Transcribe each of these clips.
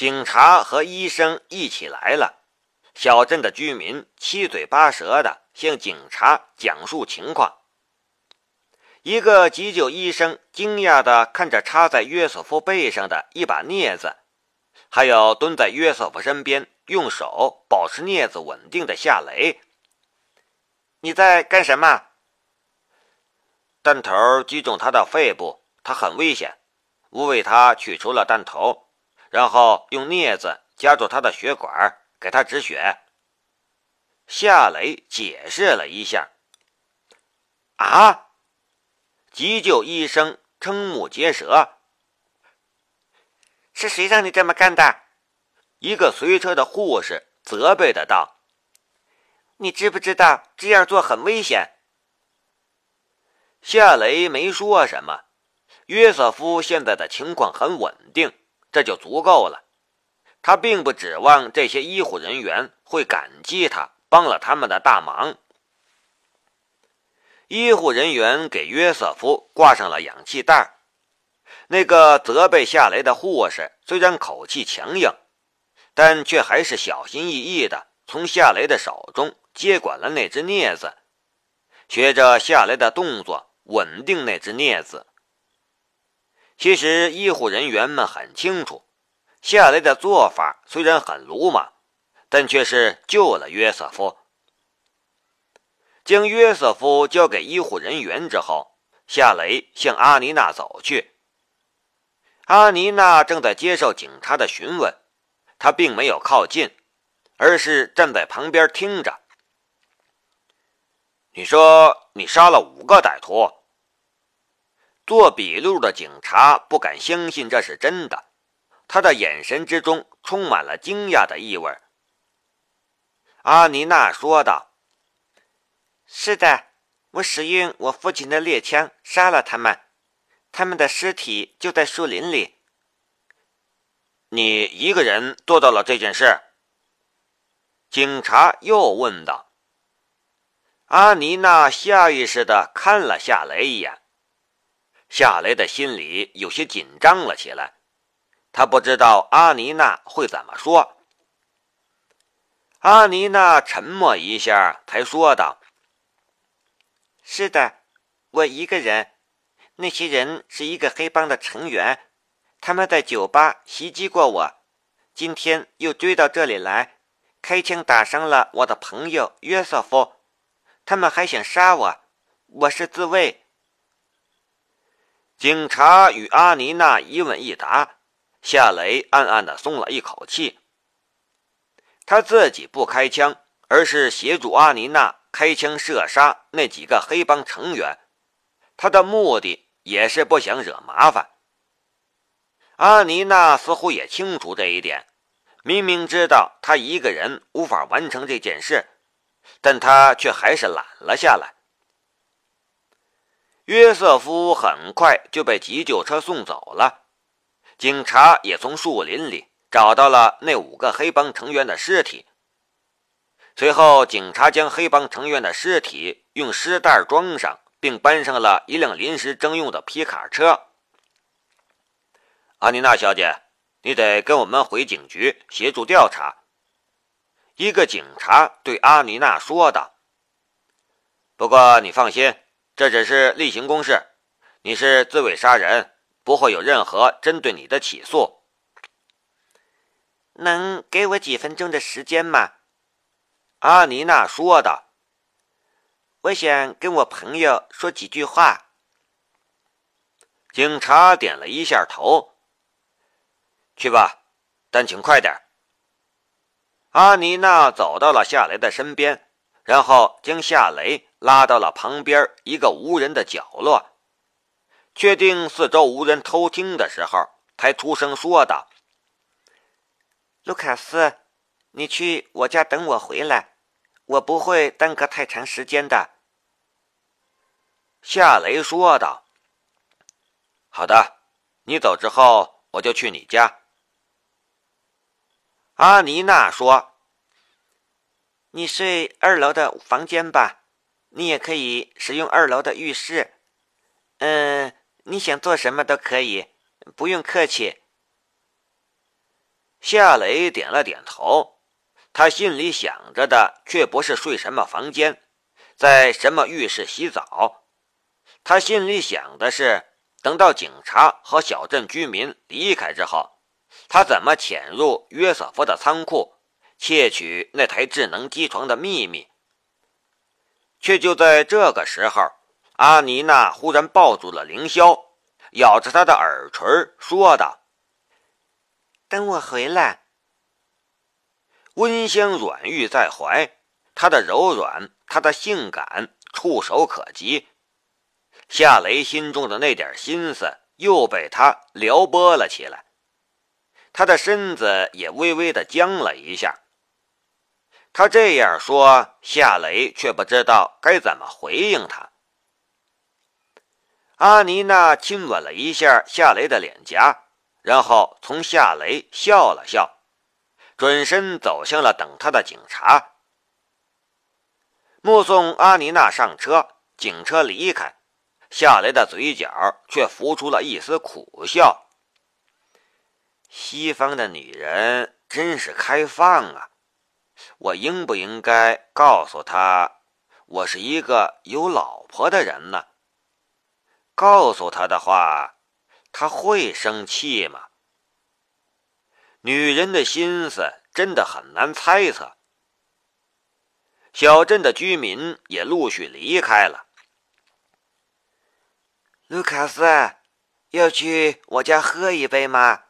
警察和医生一起来了，小镇的居民七嘴八舌的向警察讲述情况。一个急救医生惊讶的看着插在约瑟夫背上的一把镊子，还有蹲在约瑟夫身边用手保持镊子稳定的夏雷。你在干什么？弹头击中他的肺部，他很危险。我为他取出了弹头，然后用镊子夹住他的血管，给他止血。夏雷解释了一下。啊！急救医生瞠目结舌。是谁让你这么干的？一个随车的护士责备的道：“你知不知道这样做很危险？”夏雷没说什么。约瑟夫现在的情况很稳定，这就足够了。他并不指望这些医护人员会感激他帮了他们的大忙。医护人员给约瑟夫挂上了氧气袋。那个责备夏雷的护士虽然口气强硬，但却还是小心翼翼的从夏雷的手中接管了那只镊子，学着夏雷的动作稳定那只镊子。其实医护人员们很清楚，夏雷的做法虽然很鲁莽，但却是救了约瑟夫。将约瑟夫交给医护人员之后，夏雷向阿妮娜走去。阿妮娜正在接受警察的询问，她并没有靠近，而是站在旁边听着。你说你杀了五个歹徒？做笔录的警察不敢相信这是真的，他的眼神之中充满了惊讶的意味。阿尼娜说道。是的，我使用我父亲的猎枪杀了他们，他们的尸体就在树林里。你一个人做到了这件事？警察又问道。阿尼娜下意识的看了夏雷一眼，夏雷的心里有些紧张了起来，他不知道阿妮娜会怎么说。阿妮娜沉默一下，才说道。是的，我一个人。那些人是一个黑帮的成员，他们在酒吧袭击过我，今天又追到这里来，开枪打伤了我的朋友约瑟夫。他们还想杀我，我是自卫。警察与阿妮娜一问一答，夏雷暗暗的松了一口气。他自己不开枪，而是协助阿妮娜。开枪射杀那几个黑帮成员，他的目的也是不想惹麻烦。阿妮娜似乎也清楚这一点，明明知道他一个人无法完成这件事，但他却还是揽了下来。约瑟夫很快就被急救车送走了，警察也从树林里找到了那五个黑帮成员的尸体。随后，警察将黑帮成员的尸体用尸袋装上，并搬上了一辆临时征用的皮卡车。阿妮娜小姐，你得跟我们回警局协助调查。”一个警察对阿妮娜说道。“不过你放心，这只是例行公事，你是自卫杀人，不会有任何针对你的起诉。”能给我几分钟的时间吗？阿妮娜说道：“我想跟我朋友说几句话。”警察点了一下头。“去吧，但请快点。”阿妮娜走到了夏雷的身边，然后将夏雷拉到了旁边一个无人的角落，确定四周无人偷听的时候，才出声说道：“卢卡斯，你去我家等我回来。”我不会耽搁太长时间的，夏雷说道。“好的，你走之后我就去你家。”阿妮娜说。“你睡二楼的房间吧，你也可以使用二楼的浴室。嗯，你想做什么都可以，不用客气。”夏雷点了点头，他心里想着的却不是睡什么房间，在什么浴室洗澡，他心里想的是，等到警察和小镇居民离开之后，他怎么潜入约瑟夫的仓库，窃取那台智能机床的秘密。却就在这个时候，阿妮娜忽然抱住了凌霄，咬着他的耳垂说道。等我回来，温香软玉在怀，她的柔软，她的性感，触手可及。夏雷心中的那点心思又被他撩拨了起来，他的身子也微微的僵了一下。他这样说，夏雷却不知道该怎么回应他。阿妮娜亲吻了一下夏雷的脸颊。然后从夏雷笑了笑，转身走向了等他的警察。目送阿妮娜上车，警车离开，夏雷的嘴角却浮出了一丝苦笑。西方的女人真是开放啊！我应不应该告诉她，我是一个有老婆的人呢？告诉她的话。他会生气吗？女人的心思真的很难猜测。小镇的居民也陆续离开了。卢卡斯，要去我家喝一杯吗？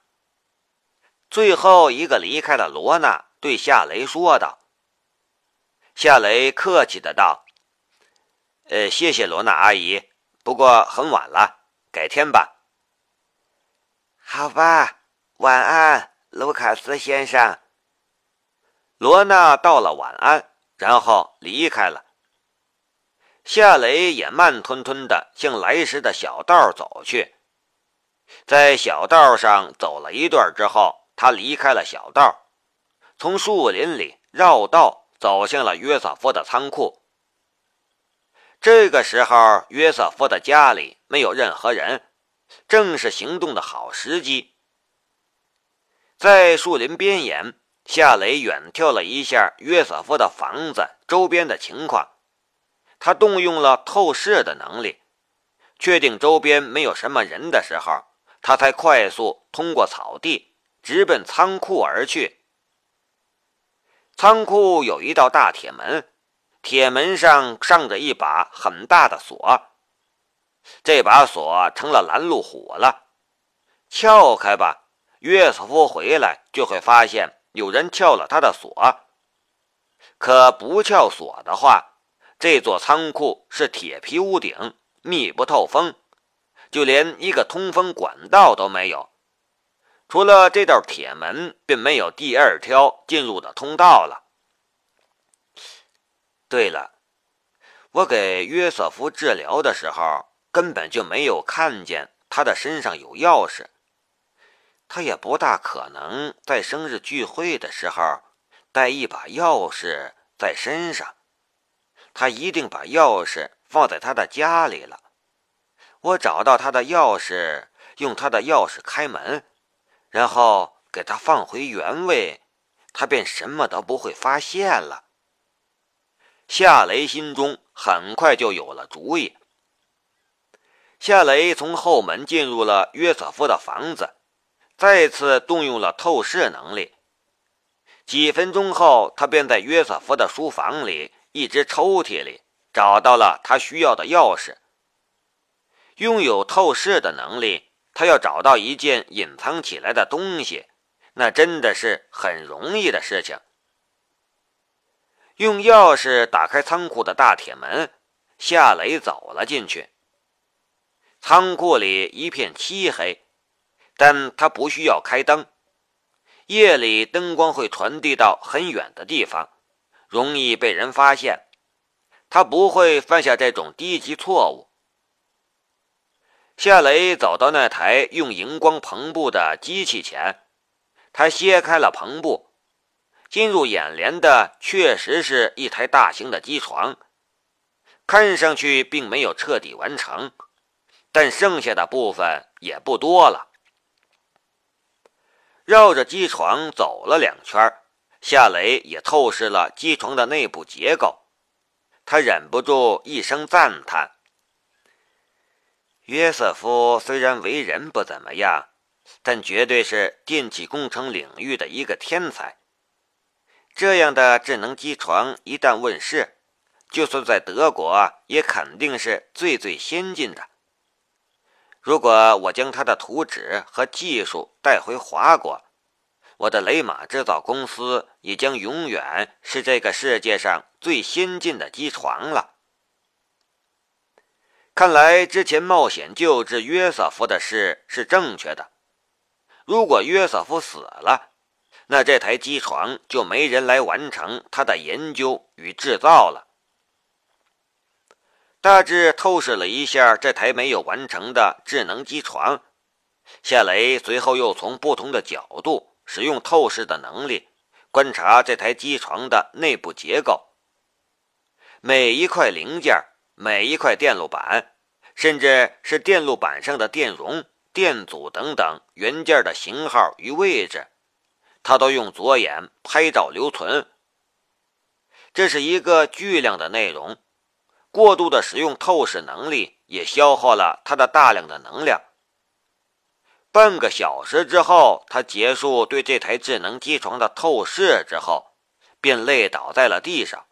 最后一个离开了罗娜，对夏雷说道。夏雷客气的道：“呃，谢谢罗娜阿姨，不过很晚了，改天吧。”好吧，晚安，卢卡斯先生。罗娜道了晚安，然后离开了。夏雷也慢吞吞的向来时的小道走去。在小道上走了一段之后，他离开了小道，从树林里绕道走向了约瑟夫的仓库。这个时候，约瑟夫的家里没有任何人。正是行动的好时机。在树林边沿，夏雷远眺了一下约瑟夫的房子周边的情况，他动用了透视的能力，确定周边没有什么人的时候，他才快速通过草地，直奔仓库而去。仓库有一道大铁门，铁门上上着一把很大的锁。这把锁成了拦路虎了，撬开吧，约瑟夫回来就会发现有人撬了他的锁。可不撬锁的话，这座仓库是铁皮屋顶，密不透风，就连一个通风管道都没有。除了这道铁门，并没有第二条进入的通道了。对了，我给约瑟夫治疗的时候。根本就没有看见他的身上有钥匙，他也不大可能在生日聚会的时候带一把钥匙在身上，他一定把钥匙放在他的家里了。我找到他的钥匙，用他的钥匙开门，然后给他放回原位，他便什么都不会发现了。夏雷心中很快就有了主意。夏雷从后门进入了约瑟夫的房子，再次动用了透视能力。几分钟后，他便在约瑟夫的书房里一只抽屉里找到了他需要的钥匙。拥有透视的能力，他要找到一件隐藏起来的东西，那真的是很容易的事情。用钥匙打开仓库的大铁门，夏雷走了进去。仓库里一片漆黑，但他不需要开灯。夜里灯光会传递到很远的地方，容易被人发现。他不会犯下这种低级错误。夏雷走到那台用荧光篷布的机器前，他掀开了篷布，进入眼帘的确实是一台大型的机床，看上去并没有彻底完成。但剩下的部分也不多了。绕着机床走了两圈，夏雷也透视了机床的内部结构，他忍不住一声赞叹：“约瑟夫虽然为人不怎么样，但绝对是电气工程领域的一个天才。这样的智能机床一旦问世，就算在德国，也肯定是最最先进的。”如果我将他的图纸和技术带回华国，我的雷马制造公司也将永远是这个世界上最先进的机床了。看来之前冒险救治约瑟夫的事是正确的。如果约瑟夫死了，那这台机床就没人来完成他的研究与制造了。大致透视了一下这台没有完成的智能机床，夏雷随后又从不同的角度使用透视的能力观察这台机床的内部结构。每一块零件、每一块电路板，甚至是电路板上的电容、电阻等等元件的型号与位置，他都用左眼拍照留存。这是一个巨量的内容。过度的使用透视能力也消耗了他的大量的能量。半个小时之后，他结束对这台智能机床的透视之后，便累倒在了地上。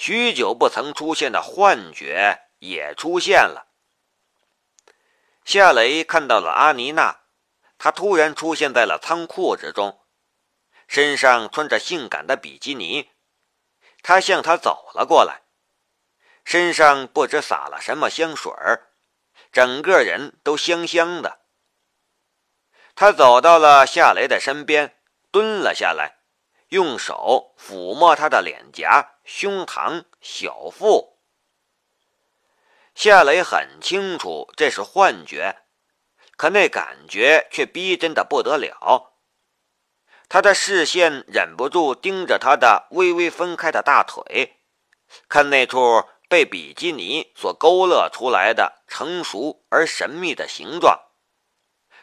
许久不曾出现的幻觉也出现了。夏雷看到了阿妮娜，她突然出现在了仓库之中，身上穿着性感的比基尼，她向他走了过来。身上不知撒了什么香水，整个人都香香的。他走到了夏雷的身边，蹲了下来，用手抚摸他的脸颊、胸膛、小腹。夏雷很清楚这是幻觉，可那感觉却逼真的不得了。他的视线忍不住盯着他的微微分开的大腿，看那处。被比基尼所勾勒出来的成熟而神秘的形状，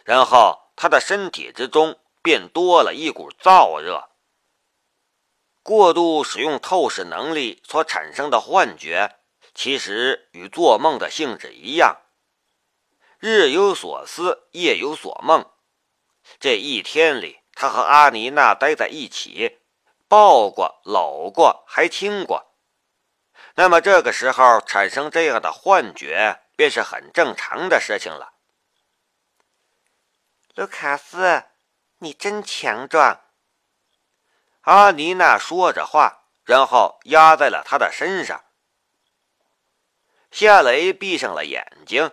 然后他的身体之中便多了一股燥热。过度使用透视能力所产生的幻觉，其实与做梦的性质一样，日有所思，夜有所梦。这一天里，他和阿妮娜待在一起，抱过、搂过，还亲过。那么这个时候产生这样的幻觉，便是很正常的事情了。卢卡斯，你真强壮。阿妮娜说着话，然后压在了他的身上。夏雷闭上了眼睛，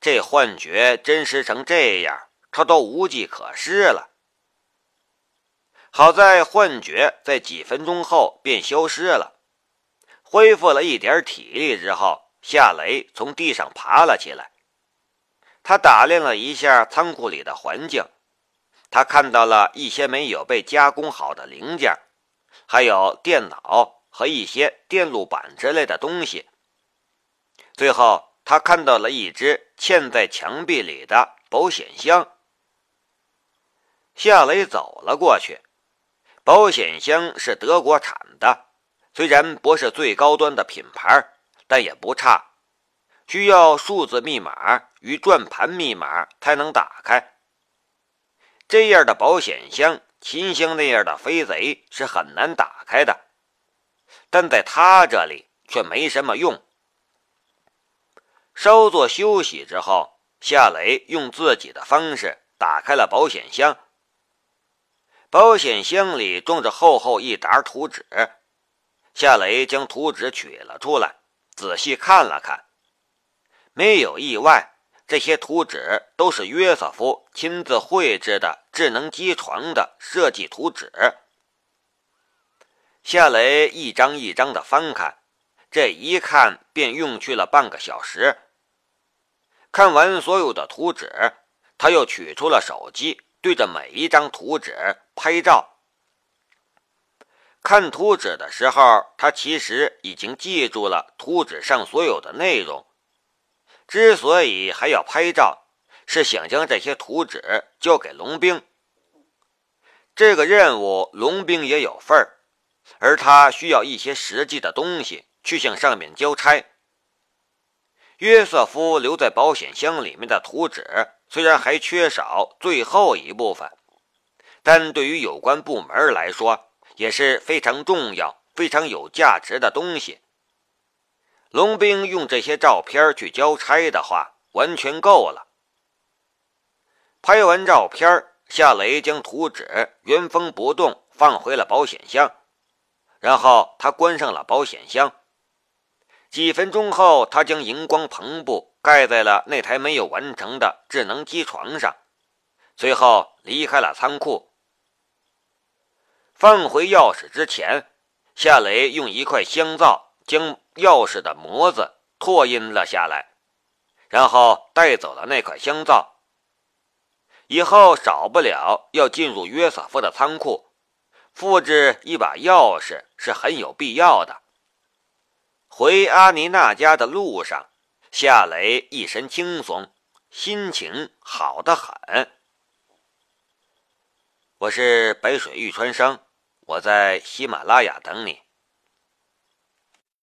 这幻觉真实成这样，他都无计可施了。好在幻觉在几分钟后便消失了。恢复了一点体力之后，夏雷从地上爬了起来。他打量了一下仓库里的环境，他看到了一些没有被加工好的零件，还有电脑和一些电路板之类的东西。最后，他看到了一只嵌在墙壁里的保险箱。夏雷走了过去，保险箱是德国产的。虽然不是最高端的品牌，但也不差。需要数字密码与转盘密码才能打开。这样的保险箱，秦香那样的飞贼是很难打开的，但在他这里却没什么用。稍作休息之后，夏雷用自己的方式打开了保险箱。保险箱里装着厚厚一沓图纸。夏雷将图纸取了出来，仔细看了看，没有意外，这些图纸都是约瑟夫亲自绘制的智能机床的设计图纸。夏雷一张一张的翻看，这一看便用去了半个小时。看完所有的图纸，他又取出了手机，对着每一张图纸拍照。看图纸的时候，他其实已经记住了图纸上所有的内容。之所以还要拍照，是想将这些图纸交给龙兵。这个任务，龙兵也有份儿，而他需要一些实际的东西去向上面交差。约瑟夫留在保险箱里面的图纸，虽然还缺少最后一部分，但对于有关部门来说也是非常重要、非常有价值的东西。龙兵用这些照片去交差的话，完全够了。拍完照片。夏雷将图纸原封不动放回了保险箱，然后他关上了保险箱。几分钟后，他将荧光篷布盖在了那台没有完成的智能机床上，随后离开了仓库。放回钥匙之前，夏雷用一块香皂将钥匙的模子拓印了下来，然后带走了那块香皂。以后少不了要进入约瑟夫的仓库，复制一把钥匙是很有必要的。回阿尼娜家的路上，夏雷一身轻松，心情好得很。我是北水玉川生，我在喜马拉雅等你。